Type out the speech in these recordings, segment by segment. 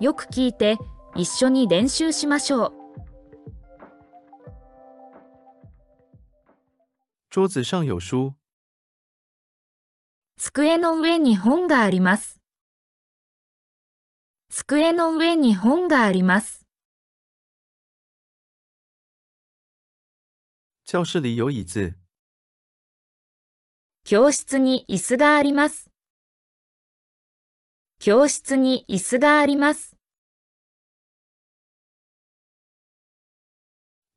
よく聞いて一緒に練習しましょう。桌子上有书。机の上に本があります。机の上に本があります。教室里有椅子。教室に椅子があります。教室に椅子があります。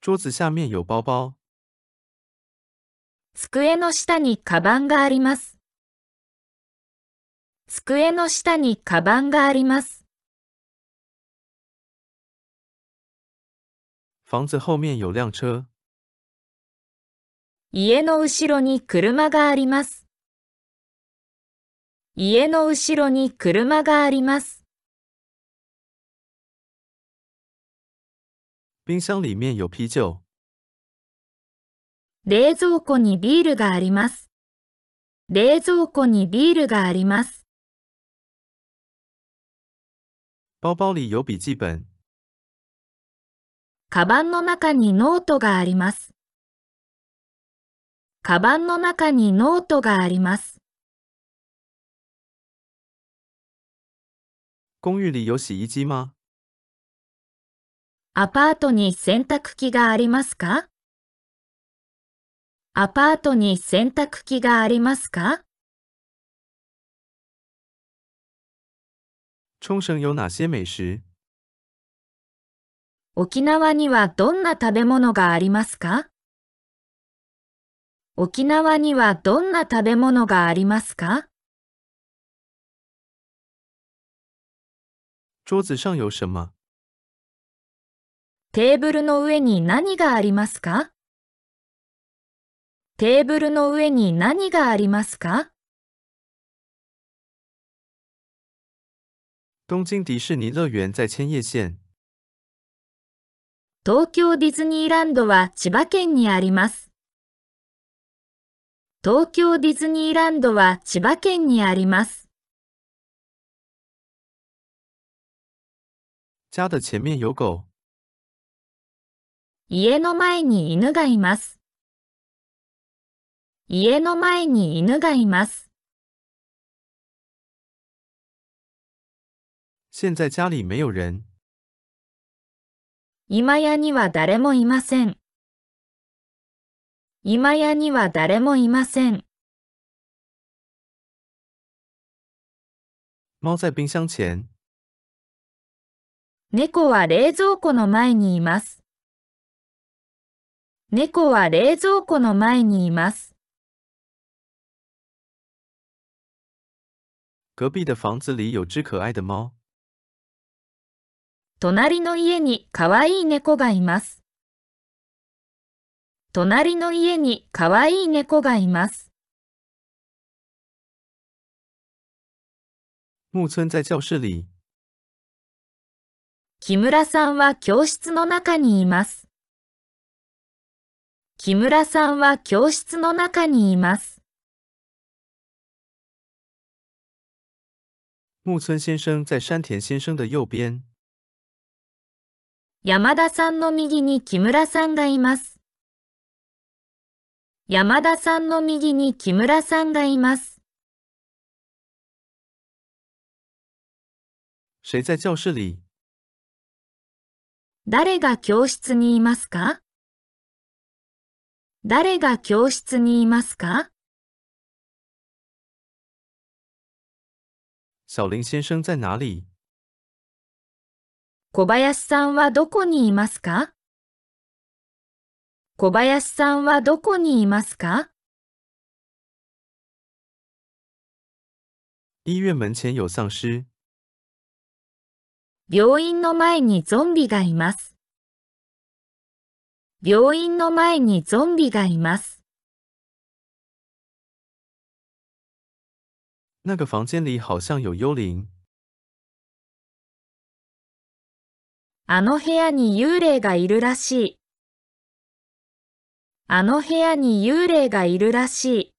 桌子下面有包包。机の下にカバンがあります。机の下にカバンがあります。房子後面有辆車。家の後ろに車があります。家の後ろに車があります。冰箱里面有啤酒。冷蔵庫にビールがあります。冷蔵庫にビールがあります。包包里有笔记本。カバンの中にノートがあります。カバンの中にノートがあります。公寓里有洗衣機吗？アパートに洗濯機がありますか？アパートに洗濯機がありますか？冲绳有哪些美食？沖縄にはどんな食べ物がありますか？沖縄にはどんな食べ物がありますか？桌子上有什么？テーブルの上に何がありますか？テーブルの上に何がありますか？東京迪士尼乐園在千葉县。東京ディズニーランドは千葉県にあります。東京ディズニーランドは千葉県にあります。家的前面有狗。家の前に犬がいます。家の前に犬がいます。现在家里没有人。今屋には誰もいません。今屋には誰もいません。猫在冰箱前。 猫は冷蔵庫の前にいます。猫は冷蔵庫の前にいます。隔壁的房子里有只可愛的貓。隣の家にかわいい猫がいます。隣の家にかわいい猫がいます。木村在教室里。木村さんは教室の中にいます。木村さんは教室の中にいます。木村先生在山田先生的右边。山田さんの右に木村さんがいます。山田さんの右に木村さんがいます。谁在教室里誰が教室にいますか？誰が教室にいますか？小林先生在哪里？小林さんはどこにいますか？小林さんはどこにいますか？医院門前有丧屍。病院の前にゾンビがいます。病院の前にゾンビがいます。那个房间里好像有幽灵。あの部屋に幽霊がいるらしい。あの部屋に幽霊がいるらしい。